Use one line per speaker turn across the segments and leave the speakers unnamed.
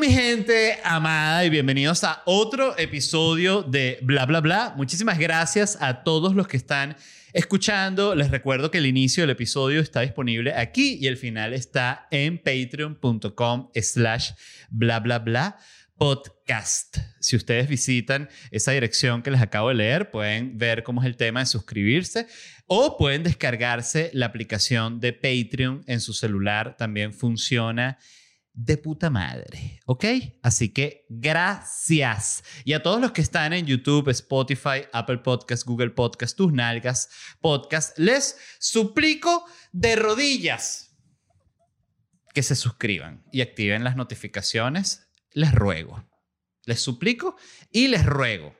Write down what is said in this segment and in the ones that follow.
mi gente amada y bienvenidos a otro episodio de Bla Bla Bla. Muchísimas gracias a todos los que están escuchando. Les recuerdo que el inicio del episodio está disponible aquí y el final está en patreon.com slash bla bla bla podcast. Si ustedes visitan esa dirección que les acabo de leer, pueden ver cómo es el tema de suscribirse o pueden descargarse la aplicación de Patreon en su celular. También funciona de puta madre, ¿ok? Así que gracias. Y a todos los que están en YouTube, Spotify, Apple Podcast, Google Podcast, tus nalgas, podcast, les suplico de rodillas que se suscriban y activen las notificaciones. Les ruego. Les suplico y les ruego.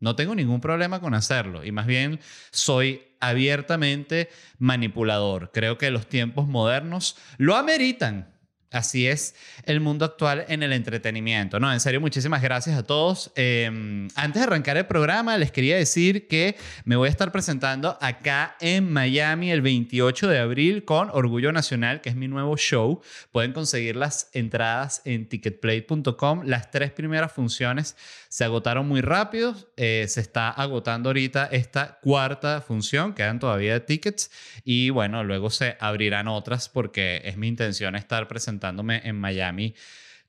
No tengo ningún problema con hacerlo y más bien soy abiertamente manipulador. Creo que los tiempos modernos lo ameritan. Así es el mundo actual en el entretenimiento. No, en serio, muchísimas gracias a todos. Em, antes de arrancar el programa, les quería decir que me voy a estar presentando acá en Miami el 28 de abril con Orgullo Nacional, que es mi nuevo show. Pueden conseguir las entradas en ticketplay.com. Las tres primeras funciones se agotaron muy rápido. Eh, se está agotando ahorita esta cuarta función. Quedan todavía tickets. Y bueno, luego se abrirán otras porque es mi intención estar presentándome en Miami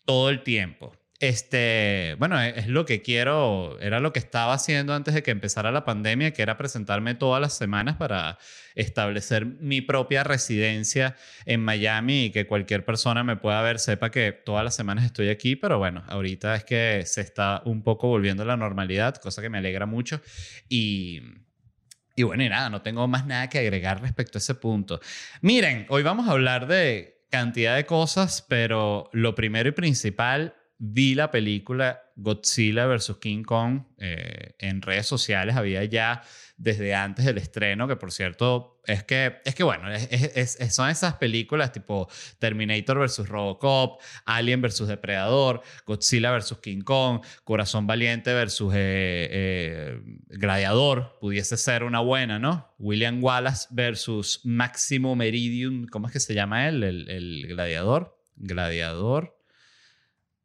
todo el tiempo. Este, bueno, es, lo que quiero, era lo que estaba haciendo antes de que empezara la pandemia, que era presentarme todas las semanas para establecer mi propia residencia en Miami y que cualquier persona me pueda ver, sepa que todas las semanas estoy aquí, pero bueno, ahorita es que se está un poco volviendo a la normalidad, cosa que me alegra mucho y... Y bueno, y nada, no tengo más nada que agregar respecto a ese punto. Miren, hoy vamos a hablar de cantidad de cosas, pero lo primero y principal vi la película Godzilla vs. King Kong eh, en redes sociales, había ya desde antes del estreno, que por cierto, es que, es que bueno, es, son esas películas tipo Terminator vs. Robocop, Alien vs. Depredador, Godzilla vs. King Kong, Corazón Valiente vs. Eh, eh, Gladiador, pudiese ser una buena, ¿no? William Wallace versus Máximo Meridium, ¿cómo es que se llama él? El, el gladiador. Gladiador.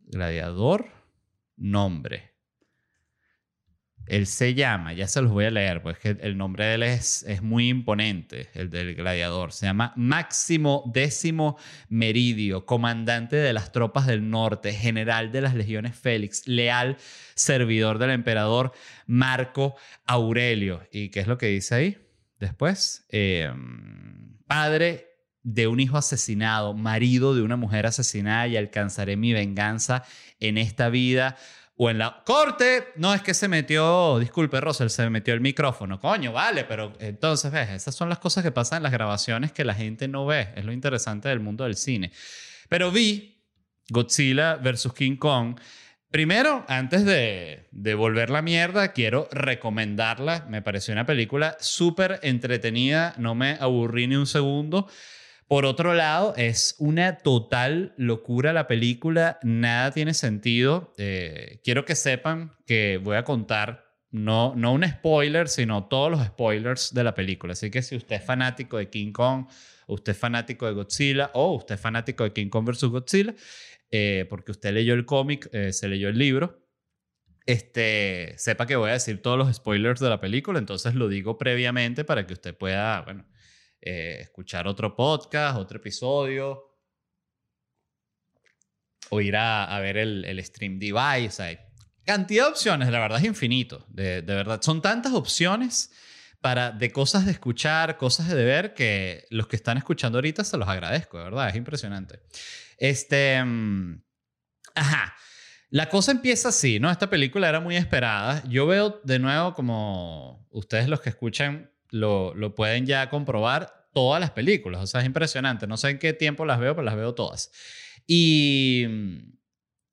Gladiador, nombre. Él se llama, ya se los voy a leer, pues que el nombre de él es, es muy imponente, el del gladiador. Se llama Máximo Décimo Meridio, comandante de las tropas del norte, general de las legiones Félix, leal servidor del emperador Marco Aurelio. ¿Y qué es lo que dice ahí? Después, em, padre de un hijo asesinado, marido de una mujer asesinada y alcanzaré mi venganza en esta vida o en la corte. No es que se metió, disculpe Rosel, se metió el micrófono. Coño, vale, pero entonces ves, esas son las cosas que pasan en las grabaciones que la gente no ve. Es lo interesante del mundo del cine. Pero vi Godzilla versus King Kong. Primero, antes de, de volver la mierda, quiero recomendarla. Me pareció una película súper entretenida, no me aburrí ni un segundo. Por otro lado, es una total locura la película, nada tiene sentido. Eh, quiero que sepan que voy a contar no, no un spoiler, sino todos los spoilers de la película. Así que si usted es fanático de King Kong, usted es fanático de Godzilla o usted es fanático de King Kong vs. Godzilla, eh, porque usted leyó el cómic, eh, se leyó el libro, este, sepa que voy a decir todos los spoilers de la película, entonces lo digo previamente para que usted pueda, bueno, eh, escuchar otro podcast, otro episodio, o ir a, ver el, stream device. Hay cantidad de opciones, la verdad es infinito. De, verdad, son tantas opciones para, de cosas de escuchar, cosas de ver, que los que están escuchando ahorita se los agradezco, de verdad, es impresionante. Este. Mm, ajá. La cosa empieza así, ¿no? Esta película era muy esperada. Yo veo de nuevo como ustedes los que escuchan lo, lo pueden ya comprobar todas las películas. O sea, es impresionante. No sé en qué tiempo las veo, pero las veo todas. Y,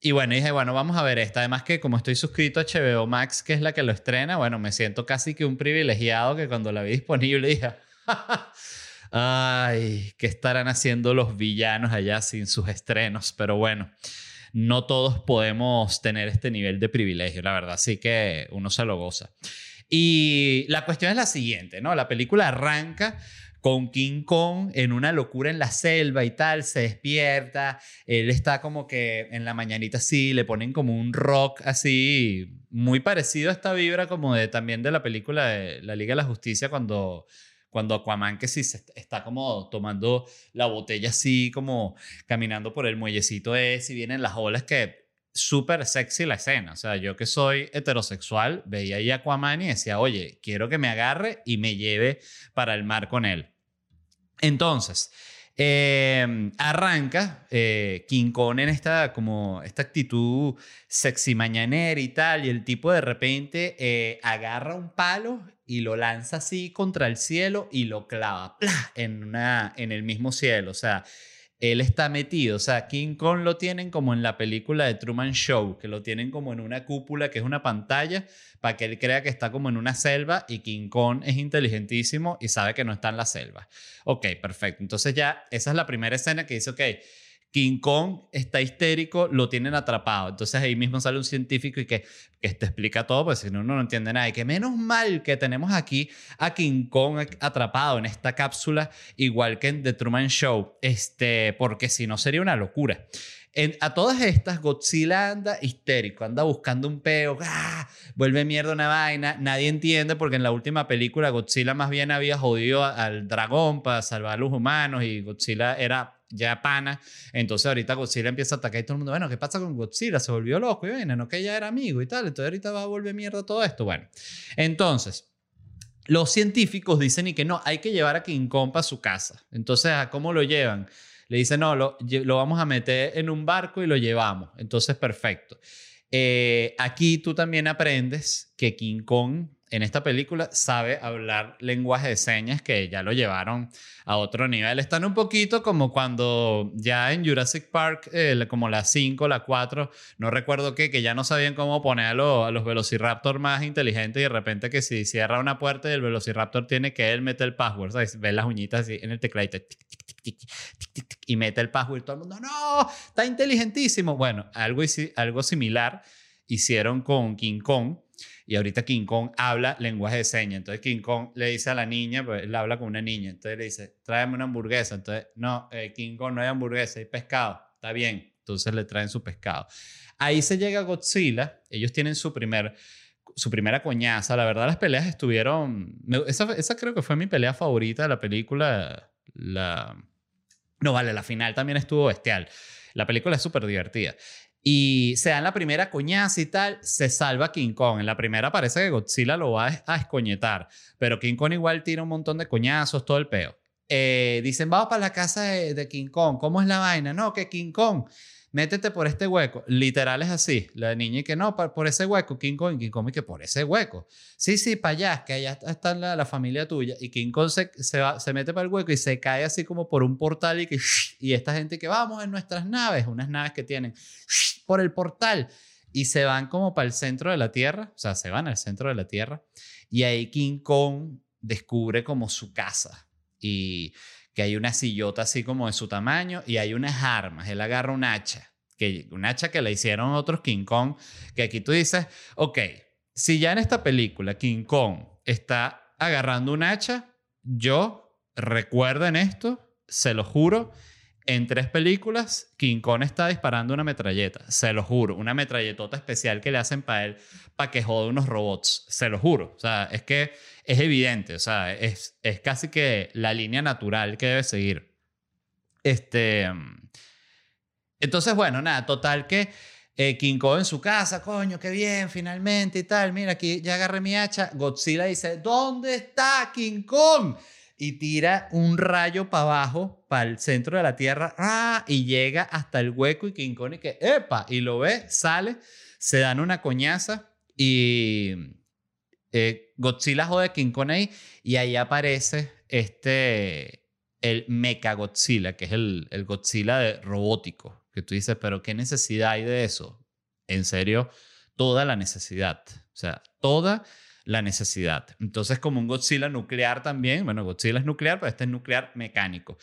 y bueno, dije, bueno, vamos a ver esta. Además que como estoy suscrito a HBO Max, que es la que lo estrena, bueno, me siento casi que un privilegiado que cuando la vi disponible dije, ay, ¿qué estarán haciendo los villanos allá sin sus estrenos? Pero bueno, no todos podemos tener este nivel de privilegio, la verdad. Así que uno se lo goza. Y la cuestión es la siguiente, ¿no? La película arranca con King Kong en una locura en la selva y tal, se despierta, él está como que en la mañanita así, le ponen como un rock así, muy parecido a esta vibra como de también de la película de la Liga de la Justicia cuando cuando Aquaman que sí está como tomando la botella así, como caminando por el muellecito ese y vienen las olas que súper sexy la escena. O sea, yo que soy heterosexual, veía ahí a Aquaman y decía, oye, quiero que me agarre y me lleve para el mar con él. Entonces, em, arranca eh, King Kong en esta, como, esta actitud sexy mañanera y tal, y el tipo de repente eh, agarra un palo y lo lanza así contra el cielo y lo clava En, una, en el mismo cielo. O sea, él está metido. O sea, King Kong lo tienen como en la película de Truman Show, que lo tienen como en una cúpula, que es una pantalla, para que él crea que está como en una selva y King Kong es inteligentísimo y sabe que no está en la selva. Ok, perfecto. Entonces ya, esa es la primera escena que dice, ok, King Kong está histérico, lo tienen atrapado. Entonces ahí mismo sale un científico y que, que te explica todo, pues si no, uno no entiende nada. Y que menos mal que tenemos aquí a King Kong atrapado en esta cápsula, igual que en The Truman Show, este, porque si no sería una locura. En, a todas estas, Godzilla anda histérico, anda buscando un peo, ¡ah! vuelve mierda una vaina, nadie entiende porque en la última película Godzilla más bien había jodido al dragón para salvar a los humanos y Godzilla era ya pana. Entonces ahorita Godzilla empieza a atacar y todo el mundo, bueno, ¿qué pasa con Godzilla? Se volvió loco y viene, no que ya era amigo y tal. Entonces ahorita va a volver mierda todo esto. Bueno, entonces... Los científicos dicen y que no, hay que llevar a King Kong a su casa. Entonces, ¿a cómo lo llevan? Le dicen, no, lo, lo, vamos a meter en un barco y lo llevamos. Entonces, perfecto. Eh, aquí tú también aprendes que King Kong en esta película sabe hablar lenguaje de señas que ya lo llevaron a otro nivel. Están un poquito como cuando ya en Jurassic Park, eh, como la 5, la 4, no recuerdo qué, que ya no sabían cómo poner a, los Velociraptor más inteligentes y de repente que si cierra una puerta y el Velociraptor tiene que él mete el password, ¿sabes? Ve las uñitas así en el teclado y mete el password y todo el mundo, no, está inteligentísimo. Bueno, algo, algo similar hicieron con King Kong y ahorita King Kong habla lenguaje de señas. Entonces King Kong le dice a la niña, pues él habla con una niña. Entonces le dice, tráeme una hamburguesa. Entonces, no, eh, King Kong no hay hamburguesa, hay pescado. Está bien. Entonces le traen su pescado. Ahí se llega Godzilla. Ellos tienen su primer su primera coñaza. La verdad, las peleas estuvieron. Esa, esa, creo que fue mi pelea favorita de la película. La. No, vale, la final también estuvo bestial. La película es súper divertida. Y se dan la primera coñaza y tal, se salva King Kong. En la primera parece que Godzilla lo va a escoñetar, pero King Kong igual tira un montón de coñazos, todo el peo. Eh, dicen, vamos para la casa de, de King Kong. ¿Cómo es la vaina? No, que King Kong métete por este hueco. Literal es así. La niña y que no, por, ese hueco. King Kong, King Kong y que por ese hueco. Sí, sí, para allá, que allá está la, familia tuya. Y King Kong se, se, mete para el hueco y se cae así como por un portal y que... Y esta gente que vamos en nuestras naves, unas naves que tienen por el portal. Y se van como para el centro de la Tierra. O sea, se van al centro de la Tierra. Y ahí King Kong descubre como su casa. Y que hay una sillota así como de su tamaño y hay unas armas. Él agarra un hacha, que, un hacha que le hicieron otros King Kong, que aquí tú dices, ok, si ya en esta película King Kong está agarrando un hacha, yo recuerden esto, se lo juro, en tres películas, King Kong está disparando una metralleta, se lo juro, una metralletota especial que le hacen para él, para que jode unos robots, se lo juro. O sea, es que es evidente, o sea, es, es casi que la línea natural que debe seguir. Este. Entonces, bueno, nada, total que eh, King Kong en su casa, coño, qué bien, finalmente y tal. Mira, aquí ya agarré mi hacha. Godzilla dice: ¿Dónde está King Kong? Y tira un rayo para abajo, para el centro de la tierra, ¡ah! y llega hasta el hueco. Y King Kong, y que, ¡epa! Y lo ve, sale, se dan una coñaza y eh, Godzilla jode a King Kong ahí y ahí aparece este, el Mecha Godzilla, que es el, el Godzilla de robótico, que tú dices, pero ¿qué necesidad hay de eso? En serio, toda la necesidad, o sea, toda la necesidad. Entonces, como un Godzilla nuclear también, bueno, Godzilla es nuclear, pero este es nuclear mecánico.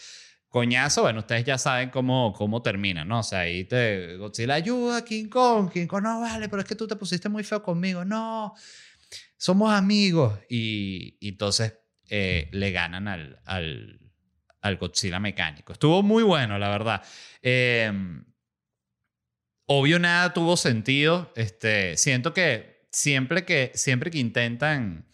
Coñazo, bueno, ustedes ya saben cómo, cómo termina, ¿no? O sea, ahí te, Godzilla ayuda, King Kong, King Kong, no vale, pero es que tú te pusiste muy feo conmigo, no, somos amigos. Y, entonces eh, le ganan al, al, Godzilla mecánico. Estuvo muy bueno, la verdad. Eh, obvio, nada tuvo sentido. Este, siento que siempre que, siempre que intentan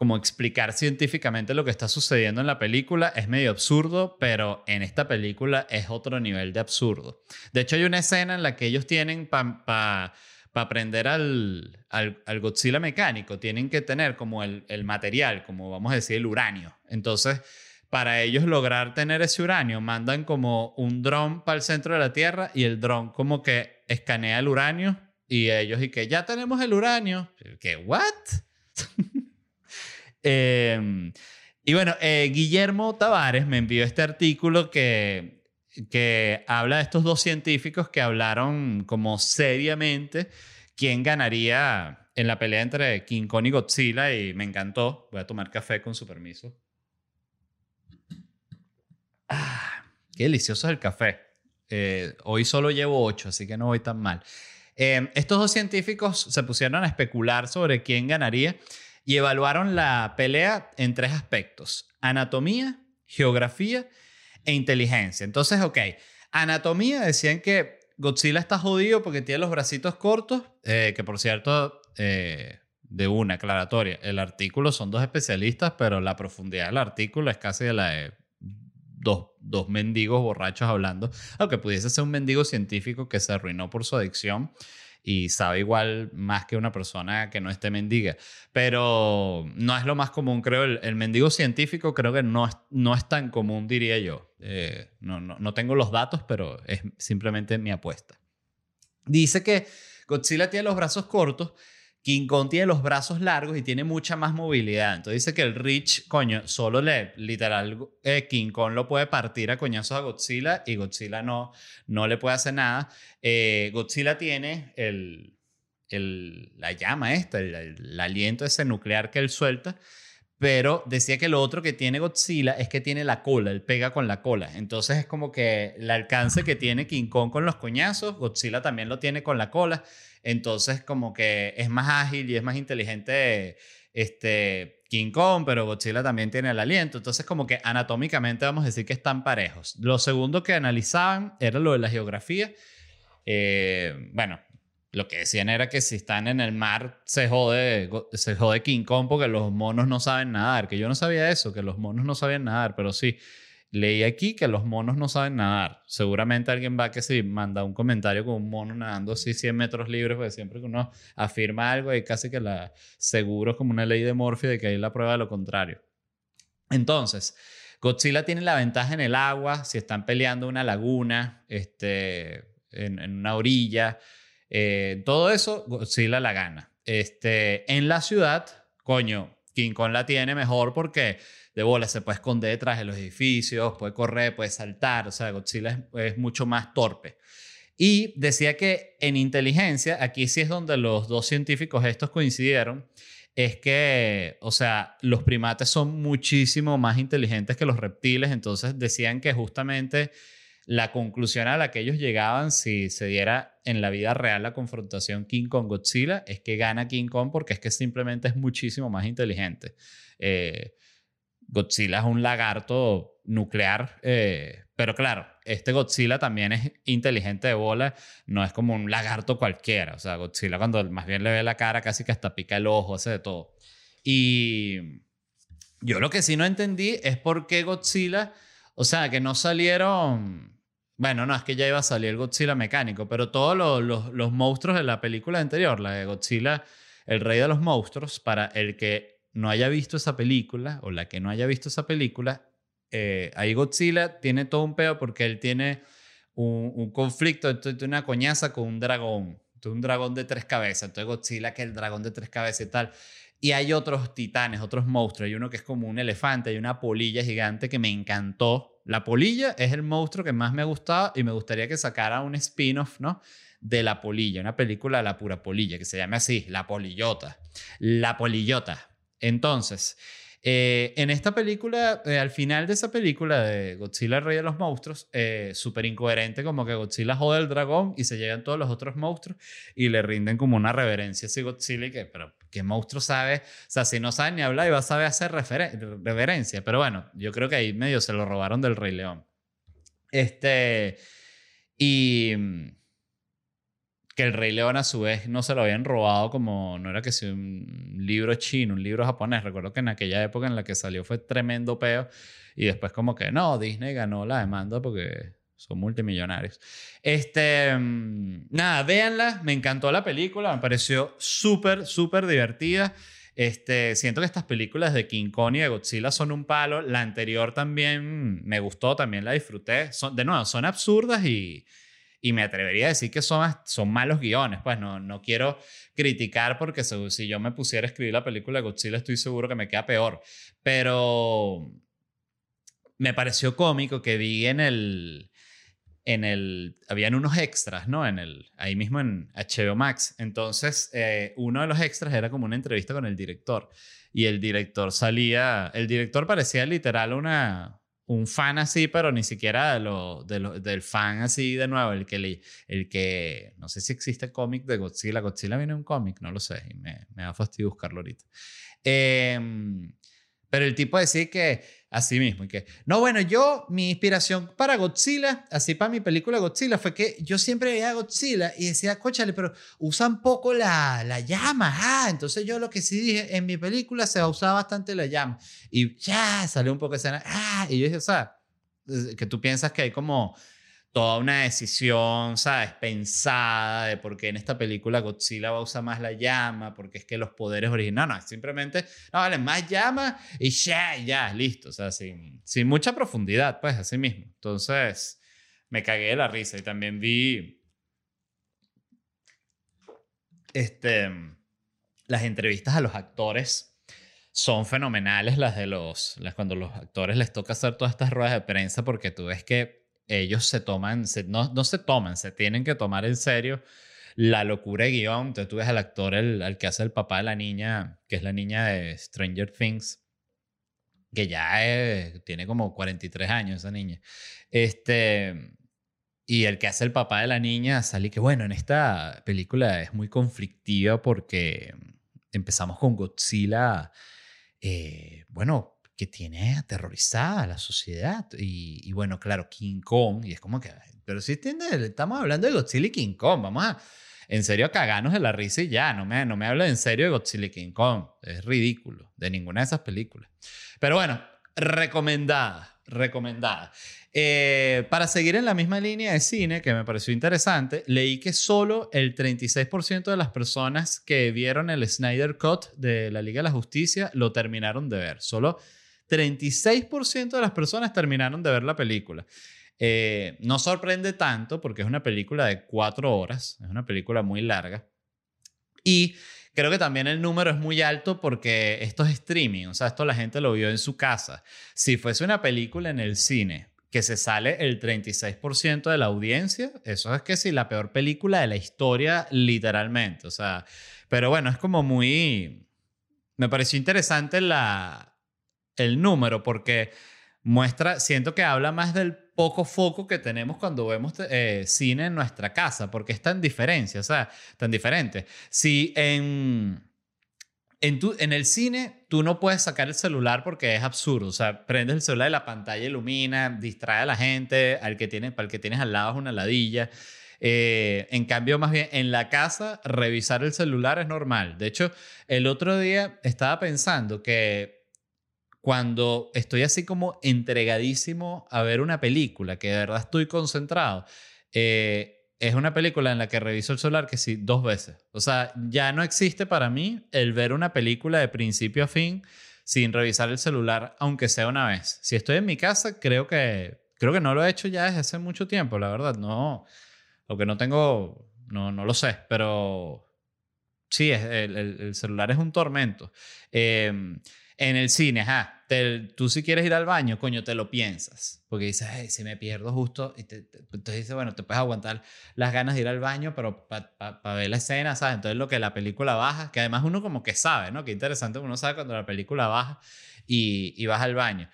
como explicar científicamente lo que está sucediendo en la película es medio absurdo, pero en esta película es otro nivel de absurdo. De hecho, hay una escena en la que ellos tienen para aprender al, al, Godzilla mecánico, tienen que tener como el, el material, como vamos a decir, el uranio. Entonces, para ellos lograr tener ese uranio, mandan como un dron para el centro de la Tierra y el dron como que escanea el uranio y ellos y que ya tenemos el uranio. ¿Qué? ¿What? Em, y bueno, eh, Guillermo Tavares me envió este artículo que, que habla de estos dos científicos que hablaron como seriamente quién ganaría en la pelea entre King Kong y Godzilla y me encantó. Voy a tomar café con su permiso. Ah, qué delicioso es el café. Eh, hoy solo llevo ocho, así que no voy tan mal. Em, estos dos científicos se pusieron a especular sobre quién ganaría y evaluaron la pelea en tres aspectos, anatomía, geografía e inteligencia. Entonces, ok, anatomía decían que Godzilla está jodido porque tiene los bracitos cortos, eh, que por cierto, eh, de una aclaratoria, el artículo son dos especialistas, pero la profundidad del artículo es casi de la dos, dos mendigos borrachos hablando, aunque pudiese ser un mendigo científico que se arruinó por su adicción y sabe igual más que una persona que no esté mendiga. Pero no es lo más común, creo. El, mendigo científico creo que no es, no es tan común, diría yo. Eh, no, no, no tengo los datos, pero es simplemente mi apuesta. Dice que Godzilla tiene los brazos cortos King Kong tiene los brazos largos y tiene mucha más movilidad. Entonces dice que el Rich, coño, solo le, literal, eh, King Kong lo puede partir a coñazos a Godzilla y Godzilla no, no le puede hacer nada. Eh, Godzilla tiene el, el, la llama esta, el, el, aliento ese nuclear que él suelta. Pero decía que lo otro que tiene Godzilla es que tiene la cola, él pega con la cola. Entonces es como que el alcance que tiene King Kong con los coñazos, Godzilla también lo tiene con la cola. Entonces, como que es más ágil y es más inteligente este, King Kong, pero Godzilla también tiene el aliento. Entonces, como que anatómicamente vamos a decir que están parejos. Lo segundo que analizaban era lo de la geografía. Eh, bueno, lo que decían era que si están en el mar se jode, se jode King Kong porque los monos no saben nadar. Que yo no sabía eso, que los monos no sabían nadar, pero sí. Leí aquí que los monos no saben nadar. Seguramente alguien va que si manda un comentario con un mono nadando así 100 metros libres, porque siempre que uno afirma algo y casi que la seguro es como una ley de Morphy de que hay la prueba de lo contrario. Entonces, Godzilla tiene la ventaja en el agua, si están peleando una laguna, este, en, una orilla, eh, todo eso, Godzilla la gana. Este, en la ciudad, coño, King Kong la tiene mejor porque de bola, se puede esconder detrás de los edificios, puede correr, puede saltar, o sea, Godzilla es, mucho más torpe. Y decía que en inteligencia, aquí sí es donde los dos científicos estos coincidieron, es que, o sea, los primates son muchísimo más inteligentes que los reptiles, entonces decían que justamente la conclusión a la que ellos llegaban si se diera en la vida real la confrontación King Kong-Godzilla es que gana King Kong porque es que simplemente es muchísimo más inteligente. Eh, Godzilla es un lagarto nuclear, eh, pero claro, este Godzilla también es inteligente de bola, no es como un lagarto cualquiera, o sea, Godzilla cuando más bien le ve la cara casi que hasta pica el ojo, hace de todo. Y yo lo que sí no entendí es por qué Godzilla, o sea, que no salieron... Bueno, no, es que ya iba a salir el Godzilla mecánico, pero todos los, los, monstruos de la película anterior, la de Godzilla, el rey de los monstruos, para el que no haya visto esa película o la que no haya visto esa película, eh, ahí Godzilla tiene todo un peo porque él tiene un, conflicto, entonces una coñaza con un dragón, un dragón de tres cabezas, entonces Godzilla que el dragón de tres cabezas y tal. Y hay otros titanes, otros monstruos. Hay uno que es como un elefante, hay una polilla gigante que me encantó. La polilla es el monstruo que más me ha gustado y me gustaría que sacara un spin-off, ¿no? De la polilla, una película de la pura polilla, que se llame así, La Polillota. La Polillota. Entonces, eh, en esta película, eh, al final de esa película de Godzilla, el rey de los monstruos, eh, súper incoherente, como que Godzilla jode el dragón y se llegan todos los otros monstruos y le rinden como una reverencia a ese Godzilla y que, pero ¿qué monstruo sabe? O sea, si no sabe ni hablar, iba a saber hacer reverencia. Pero bueno, yo creo que ahí medio se lo robaron del Rey León. Este. Y que el Rey León a su vez no se lo habían robado como, no era que sea un libro chino, un libro japonés. Recuerdo que en aquella época en la que salió fue tremendo peo y después como que no, Disney ganó la demanda porque son multimillonarios. Este, mm, nada, véanla, me encantó la película, me pareció súper, súper divertida. Este, siento que estas películas de King Kong y de Godzilla son un palo. La anterior también me gustó, también la disfruté. Son, de nuevo, son absurdas y, y me atrevería a decir que son, son malos guiones. Pues no, no quiero criticar porque si yo me pusiera a escribir la película de Godzilla estoy seguro que me queda peor. Pero me pareció cómico que vi en el... En el, habían unos extras, ¿no? En el, ahí mismo en HBO Max. Entonces, eh, uno de los extras era como una entrevista con el director. Y el director salía, el director parecía literal una, un fan así, pero ni siquiera de lo, de lo, del fan así de nuevo, el que, le, el que, no sé si existe cómic de Godzilla, Godzilla viene un cómic, no lo sé, y me, me da fastidio buscarlo ahorita. Eh, pero el tipo decía que, así mismo, y que, no, bueno, yo, mi inspiración para Godzilla, así para mi película Godzilla, fue que yo siempre veía Godzilla y decía, cóchale, pero usan poco la, la llama, ah, entonces yo lo que sí dije, en mi película se a usar bastante la llama. Y ya, salió un poco de escena, ah, y yo dije, o sea, que tú piensas que hay como toda una decisión, ¿sabes? Pensada de por qué en esta película Godzilla va a usar más la llama, porque es que los poderes originales, no, simplemente, no, vale, más llama y ya, ya, listo, o sea, sin, sin mucha profundidad, pues, así mismo. Entonces, me cagué de la risa y también vi, este, las entrevistas a los actores son fenomenales las de los, las, cuando los actores les toca hacer todas estas ruedas de prensa porque tú ves que ellos se toman, no, no se toman, se tienen que tomar en serio la locura de guion. Entonces tú ves al actor, el, al que hace el papá de la niña, que es la niña de Stranger Things, que ya tiene como 43 años esa niña. Este, y el que hace el papá de la niña sale que, bueno, en esta película es muy conflictiva porque empezamos con Godzilla, eh, bueno, que tiene aterrorizada a la sociedad. Y, bueno, claro, King Kong, y es como que, pero si estamos hablando de Godzilla y King Kong, vamos a, en serio, cagarnos de la risa y ya, no me, no me habla en serio de Godzilla y King Kong, es ridículo, de ninguna de esas películas. Pero bueno, recomendada, recomendada. Eh, para seguir en la misma línea de cine, que me pareció interesante, leí que solo el 36% de las personas que vieron el Snyder Cut de la Liga de la Justicia lo terminaron de ver. Solo 36% de las personas terminaron de ver la película. Eh, no sorprende tanto porque es una película de cuatro horas, es una película muy larga. Y creo que también el número es muy alto porque esto es streaming, o sea, esto la gente lo vio en su casa. Si fuese una película en el cine que se sale el 36% de la audiencia, eso es que sí, la peor película de la historia, literalmente. O sea, pero bueno, es como muy... Me pareció interesante la, el número porque muestra, siento que habla más del poco foco que tenemos cuando vemos eh, cine en nuestra casa, porque es tan diferente, o sea, tan diferente. Si en, en, tu, en el cine tú no puedes sacar el celular porque es absurdo, o sea, prendes el celular y la pantalla ilumina, distrae a la gente, al que tiene, para el que tienes al lado es una ladilla. Eh, en cambio, más bien en la casa, revisar el celular es normal. De hecho, el otro día estaba pensando que cuando estoy así como entregadísimo a ver una película, que de verdad estoy concentrado, eh, es una película en la que reviso el celular que sí, dos veces. O sea, ya no existe para mí el ver una película de principio a fin sin revisar el celular, aunque sea una vez. Si estoy en mi casa, creo que, creo que no lo he hecho ya desde hace mucho tiempo, la verdad. No, lo que no tengo, no, no lo sé, pero sí, el, el, celular es un tormento. Eh, en el cine, ajá, tú si quieres ir al baño, coño, te lo piensas. Porque dices, ay, si me pierdo justo. Y entonces dices, bueno, te puedes aguantar las ganas de ir al baño, pero para ver la escena, ¿sabes? Entonces lo que la película baja, que además uno como que sabe, ¿no? Qué interesante, uno sabe cuando la película baja y, y vas al baño.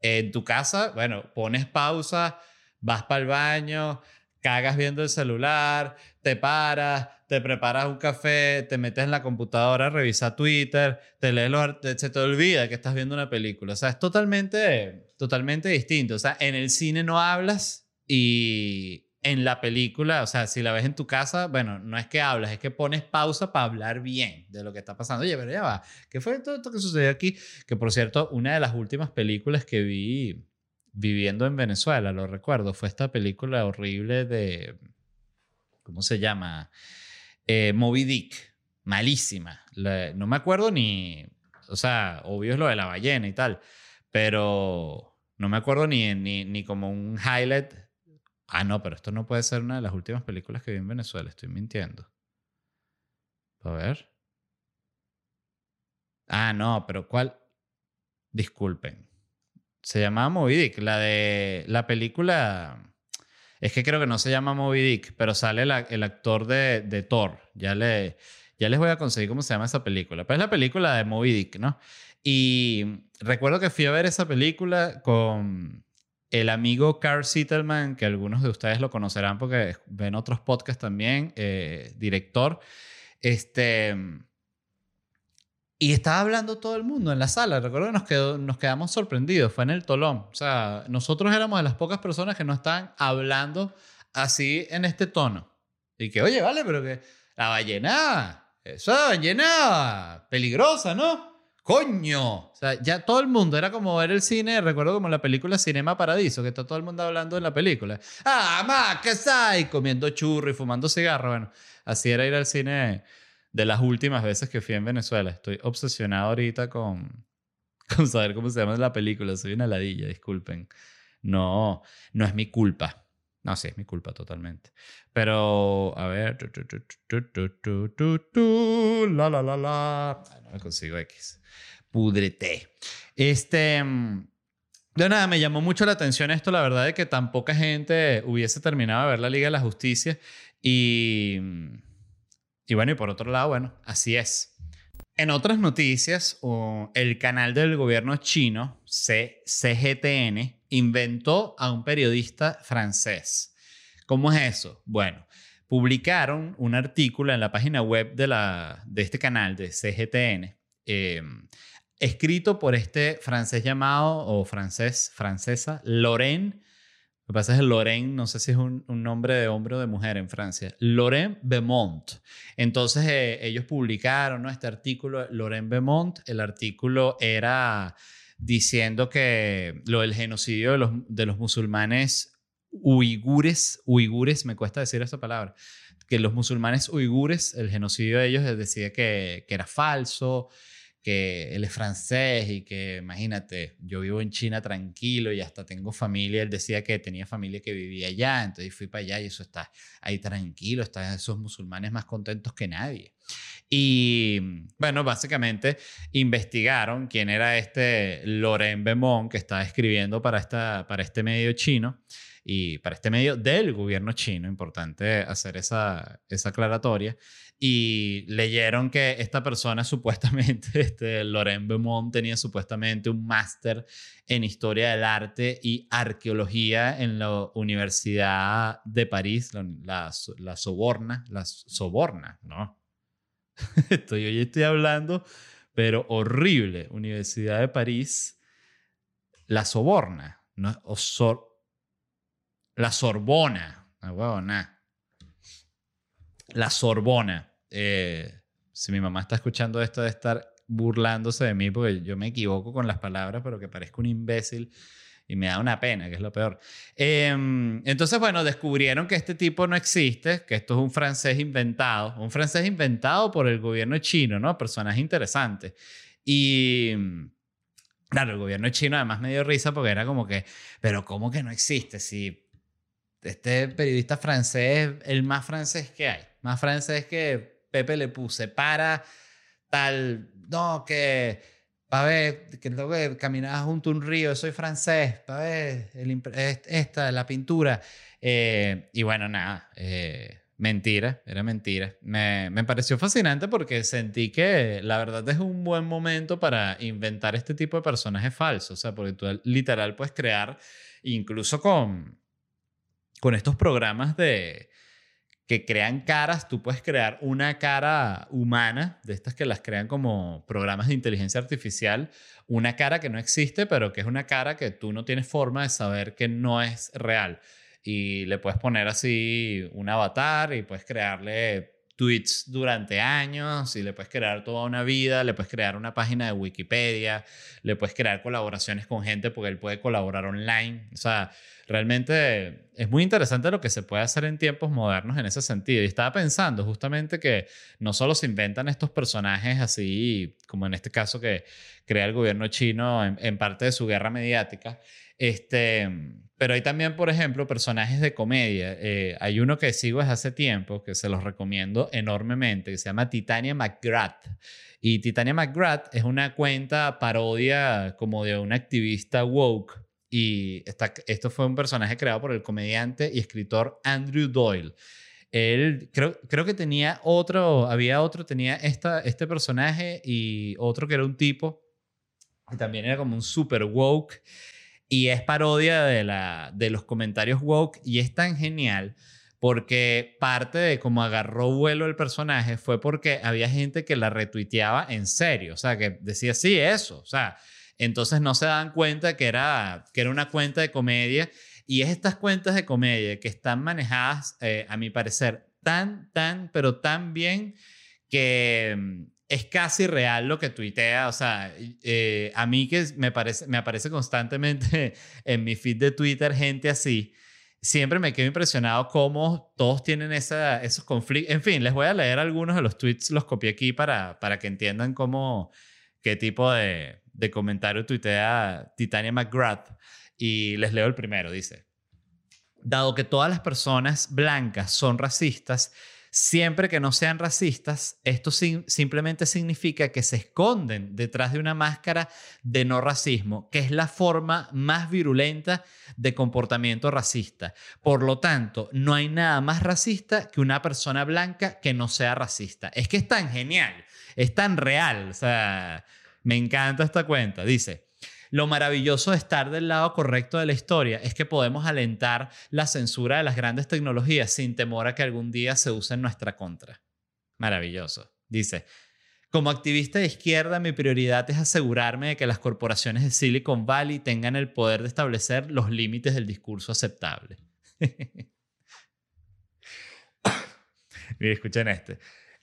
En tu casa, bueno, pones pausa, vas para el baño, cagas viendo el celular, te paras, te preparas un café, te metes en la computadora, revisas Twitter, te lees los se te olvida que estás viendo una película. O sea, es totalmente, totalmente distinto. O sea, en el cine no hablas y en la película, o sea, si la ves en tu casa, bueno, no es que hablas, es que pones pausa para hablar bien de lo que está pasando. Oye, pero ya va, ¿qué fue todo esto que sucedió aquí? Que por cierto, una de las últimas películas que vi viviendo en Venezuela, lo recuerdo, fue esta película horrible de, ¿cómo se llama? Eh, Moby Dick, malísima. No me acuerdo ni, o sea, obvio es lo de la ballena y tal, pero no me acuerdo ni, ni, ni como un highlight. Ah, no, pero esto no puede ser una de las últimas películas que vi en Venezuela, estoy mintiendo. A ver. Ah, no, pero ¿cuál? Disculpen. Se llamaba Moby Dick, la de la película... Es que creo que no se llama Moby Dick, pero sale el actor de, de Thor. Ya, le, ya les voy a conseguir cómo se llama esa película. Pero es la película de Moby Dick, ¿no? Y recuerdo que fui a ver esa película con el amigo Carl Sittelman, que algunos de ustedes lo conocerán porque ven otros podcasts también, eh, director. Este, y estaba hablando todo el mundo en la sala. Recuerdo que nos, quedamos sorprendidos. Fue en el Tolón. O sea, nosotros éramos de las pocas personas que no estaban hablando así en este tono. Y que, oye, vale, pero que la ballena, esa ballena peligrosa, ¿no? Coño. O sea, ya todo el mundo era como ver el cine, recuerdo como la película Cinema Paradiso, que está todo el mundo hablando en la película. Ah, ma, ¿qué hay? Comiendo churro y fumando cigarro. Bueno, así era ir al cine de las últimas veces que fui en Venezuela. Estoy obsesionado ahorita con, con saber cómo se llama la película. Soy una ladilla, disculpen. No, no es mi culpa. No, sí, es mi culpa totalmente. Pero, a ver. La, la, la, la. No me consigo X. Pudrete. Este. Mm, de nada, me llamó mucho la atención esto, la verdad, de que tan poca gente hubiese terminado de ver la Liga de la Justicia. Y mm, y bueno, y por otro lado, bueno, así es. En otras noticias, el canal del gobierno chino, CGTN, inventó a un periodista francés. ¿Cómo es eso? Bueno, publicaron un artículo en la página web de, la, de este canal de CGTN, eh, escrito por este francés llamado, o francés, francesa, Lorraine. Lo que pasa es que Lorraine, no sé si es un, nombre de hombre o de mujer en Francia. Lorraine Beaumont. Entonces eh, ellos publicaron ¿no? este artículo, Lorraine Beaumont. El artículo era diciendo que lo del genocidio de los, de los musulmanes uigures, uigures, me cuesta decir esa palabra, que los musulmanes uigures, el genocidio de ellos eh, decía que, que era falso, que él es francés y que imagínate, yo vivo en China tranquilo y hasta tengo familia, él decía que tenía familia que vivía allá, entonces fui para allá y eso está ahí tranquilo, están esos musulmanes más contentos que nadie. Y bueno, básicamente investigaron quién era este Laurent Beaumont que estaba escribiendo para, esta, para este medio chino y para este medio del gobierno chino, importante hacer esa, esa aclaratoria, y leyeron que esta persona supuestamente, este Laurent Beaumont, tenía supuestamente un máster en historia del arte y arqueología en la Universidad de París, la, la, Soborna, la Soborna, ¿no? Estoy, hoy estoy hablando, pero horrible, Universidad de París, la Soborna, ¿no? O la Sorbona, la huevona. La Sorbona. Eh, si mi mamá está escuchando esto, de estar burlándose de mí porque yo me equivoco con las palabras, pero que parezco un imbécil y me da una pena, que es lo peor. Eh, entonces, bueno, descubrieron que este tipo no existe, que esto es un francés inventado, un francés inventado por el gobierno chino, ¿no? Personaje interesante. Y claro, el gobierno chino además me dio risa porque era como que, pero ¿cómo que no existe? Si este periodista francés el más francés que hay, más francés que Pepe le puse para tal, no, que, para ver, que tengo que caminar junto a un río, soy francés, para ver, esta, la pintura. Eh, y bueno, nada, eh, mentira, era mentira. Me, me pareció fascinante porque sentí que la verdad es un buen momento para inventar este tipo de personajes falsos, o sea, porque tú literal puedes crear, incluso con con estos programas de que crean caras, tú puedes crear una cara humana, de estas que las crean como programas de inteligencia artificial, una cara que no existe, pero que es una cara que tú no tienes forma de saber que no es real. Y le puedes poner así un avatar y puedes crearle tweets durante años y le puedes crear toda una vida, le puedes crear una página de Wikipedia, le puedes crear colaboraciones con gente porque él puede colaborar online. O sea, realmente es muy interesante lo que se puede hacer en tiempos modernos en ese sentido. Y estaba pensando justamente que no solo se inventan estos personajes así, como en este caso que crea el gobierno chino en, en parte de su guerra mediática, este, pero hay también, por ejemplo, personajes de comedia. Eh, hay uno que sigo desde hace tiempo, que se los recomiendo enormemente, que se llama Titania McGrath. Y Titania McGrath es una cuenta parodia como de un activista woke. Y esto fue un personaje creado por el comediante y escritor Andrew Doyle. Él creo, creo que tenía otro, había otro, tenía esta, este personaje y otro que era un tipo que también era como un super woke. Y es parodia de, la, de los comentarios woke y es tan genial porque parte de cómo agarró vuelo el personaje fue porque había gente que la retuiteaba en serio, o sea, que decía, sí, eso, o sea, entonces no se dan cuenta que era, que era una cuenta de comedia y es estas cuentas de comedia que están manejadas, eh, a mi parecer, tan, tan, pero tan bien que es casi real lo que tuitea. O sea, eh, a mí que me, parece, me aparece constantemente en mi feed de Twitter gente así. Siempre me quedo impresionado cómo todos tienen esa, esos conflictos. En fin, les voy a leer algunos de los tweets, los copié aquí para, para que entiendan cómo, qué tipo de, de comentario tuitea Titania McGrath. Y les leo el primero, dice. Dado que todas las personas blancas son racistas, Siempre que no sean racistas, esto simplemente significa que se esconden detrás de una máscara de no racismo, que es la forma más virulenta de comportamiento racista. Por lo tanto, no hay nada más racista que una persona blanca que no sea racista. Es que es tan genial, es tan real. O sea, me encanta esta cuenta. Dice, lo maravilloso de estar del lado correcto de la historia es que podemos alentar la censura de las grandes tecnologías sin temor a que algún día se use en nuestra contra. Maravilloso. Dice, como activista de izquierda, mi prioridad es asegurarme de que las corporaciones de Silicon Valley tengan el poder de establecer los límites del discurso aceptable. Mira, escuchen este.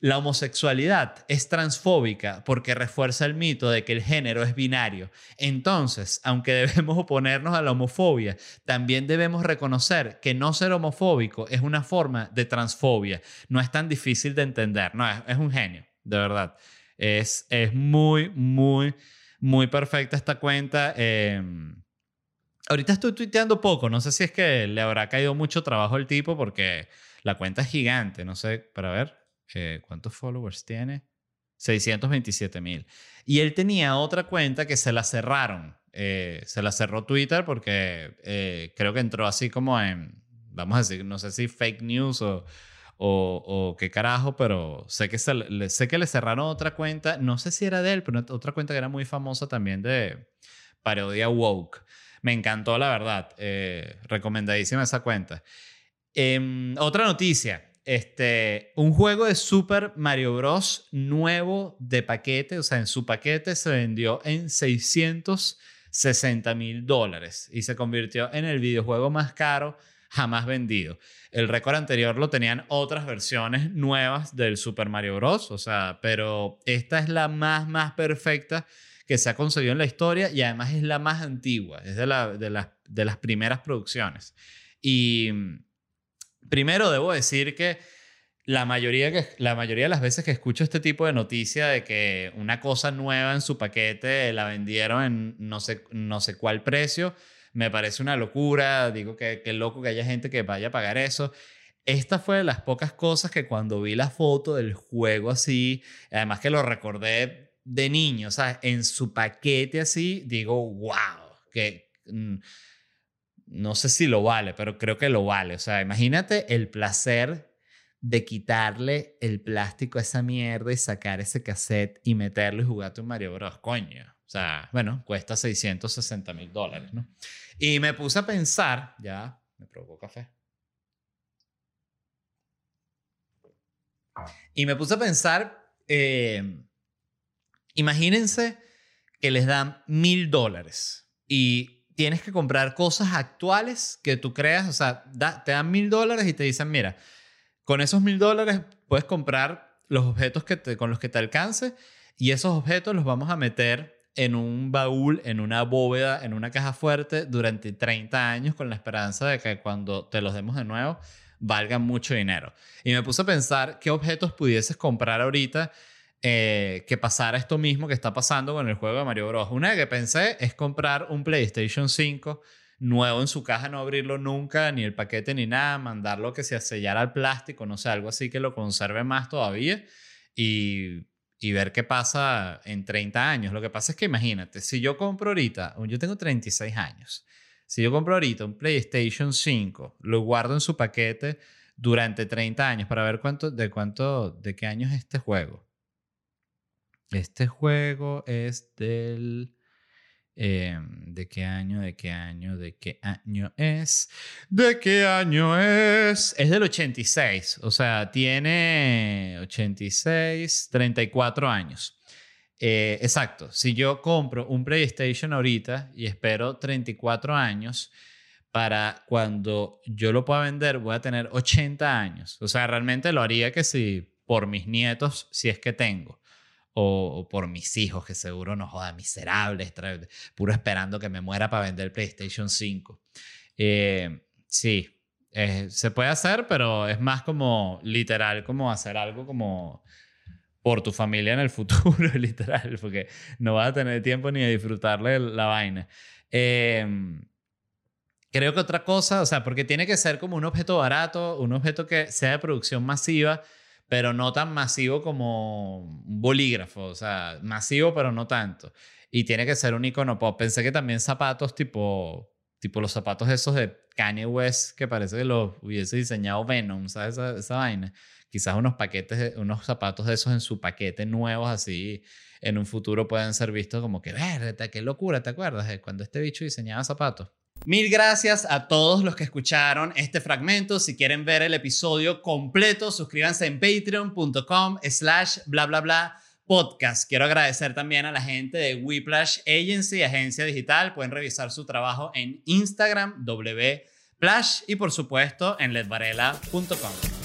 La homosexualidad es transfóbica porque refuerza el mito de que el género es binario. Entonces, aunque debemos oponernos a la homofobia, también debemos reconocer que no ser homofóbico es una forma de transfobia. No es tan difícil de entender. No, es, un genio, de verdad. Es, es muy, muy, muy perfecta esta cuenta. Em, ahorita estoy tuiteando poco. No sé si es que le habrá caído mucho trabajo al tipo porque la cuenta es gigante. No sé, para ver. Eh, ¿cuántos followers tiene? 627 mil. Y él tenía otra cuenta que se la cerraron. Eh, se la cerró Twitter porque eh, creo que entró así como en, vamos a decir, no sé si fake news o, o, qué carajo, pero sé que, se, le, sé que le cerraron otra cuenta, no sé si era de él, pero otra cuenta que era muy famosa también de parodia woke. Me encantó, la verdad. recomendadísima esa cuenta. Em, otra noticia este, un juego de Super Mario Bros. nuevo de paquete, o sea, en su paquete se vendió en 660 mil dólares y se convirtió en el videojuego más caro jamás vendido. El récord anterior lo tenían otras versiones nuevas del Super Mario Bros. O sea, pero esta es la más, más perfecta que se ha conseguido en la historia y además es la más antigua, es de, la, de, de las primeras producciones. Y Primero debo decir que la mayoría, que la mayoría de las veces que escucho este tipo de noticia de que una cosa nueva en su paquete la vendieron en no sé, no sé cuál precio, me parece una locura. Digo que, loco que haya gente que vaya a pagar eso. Esta fue de las pocas cosas que cuando vi la foto del juego así, además que lo recordé de niño, sea, en su paquete así, digo, wow, que... Mm, no sé si lo vale, pero creo que lo vale. O sea, imagínate el placer de quitarle el plástico a esa mierda y sacar ese cassette y meterlo y jugar un Mario Bros. Coño. O sea, bueno, cuesta 660 mil dólares, ¿no? Y me puse a pensar, ya, me provocó café. Y me puse a pensar, eh, imagínense que les dan mil dólares y tienes que comprar cosas actuales que tú creas, o sea, te dan mil dólares y te dicen, mira, con esos mil dólares puedes comprar los objetos que con los que te alcance y esos objetos los vamos a meter en un baúl, en una bóveda, en una caja fuerte durante 30 años con la esperanza de que cuando te los demos de nuevo valgan mucho dinero. Y me puse a pensar qué objetos pudieses comprar ahorita eh, que pasara esto mismo que está pasando con el juego de Mario Bros. Una que pensé es comprar un PlayStation 5 nuevo en su caja, no abrirlo nunca, ni el paquete ni nada, mandarlo que se sellara al plástico, no sé, algo así que lo conserve más todavía y y ver qué pasa en 30 años. Lo que pasa es que imagínate, si yo compro ahorita, yo tengo 36 años, si yo compro ahorita un PlayStation 5, lo guardo en su paquete durante 30 años para ver cuánto, de cuánto, de qué año es este juego. Este juego es del Em, ¿De qué año? ¿De qué año? ¿De qué año es? ¿De qué año es? Es del 86, o sea, tiene 86, 34 años. Eh, exacto, si yo compro un PlayStation ahorita y espero 34 años, para cuando yo lo pueda vender voy a tener 80 años. O sea, realmente lo haría que si por mis nietos, si es que tengo o, por mis hijos, que seguro no joda, miserables, puro esperando que me muera para vender PlayStation 5. Eh, sí, eh, se puede hacer, pero es más como literal, como hacer algo como por tu familia en el futuro, literal, porque no vas a tener tiempo ni de disfrutarle la vaina. Em, creo que otra cosa, o sea, porque tiene que ser como un objeto barato, un objeto que sea de producción masiva, pero no tan masivo como un bolígrafo, o sea, masivo pero no tanto. Y tiene que ser un icono pop. Pensé que también zapatos tipo, tipo los zapatos esos de Kanye West, que parece que los hubiese diseñado Venom, ¿sabes? Esa, esa vaina. Quizás unos paquetes, unos zapatos de esos en su paquete nuevos así en un futuro pueden ser vistos como que, verde, qué locura, ¿te acuerdas? De cuando este bicho diseñaba zapatos. Mil gracias a todos los que escucharon este fragmento. Si quieren ver el episodio completo, suscríbanse en patreon.com slash bla bla bla podcast. Quiero agradecer también a la gente de Whiplash Agency, agencia digital. Pueden revisar su trabajo en Instagram, wplash y por supuesto en ledvarela.com.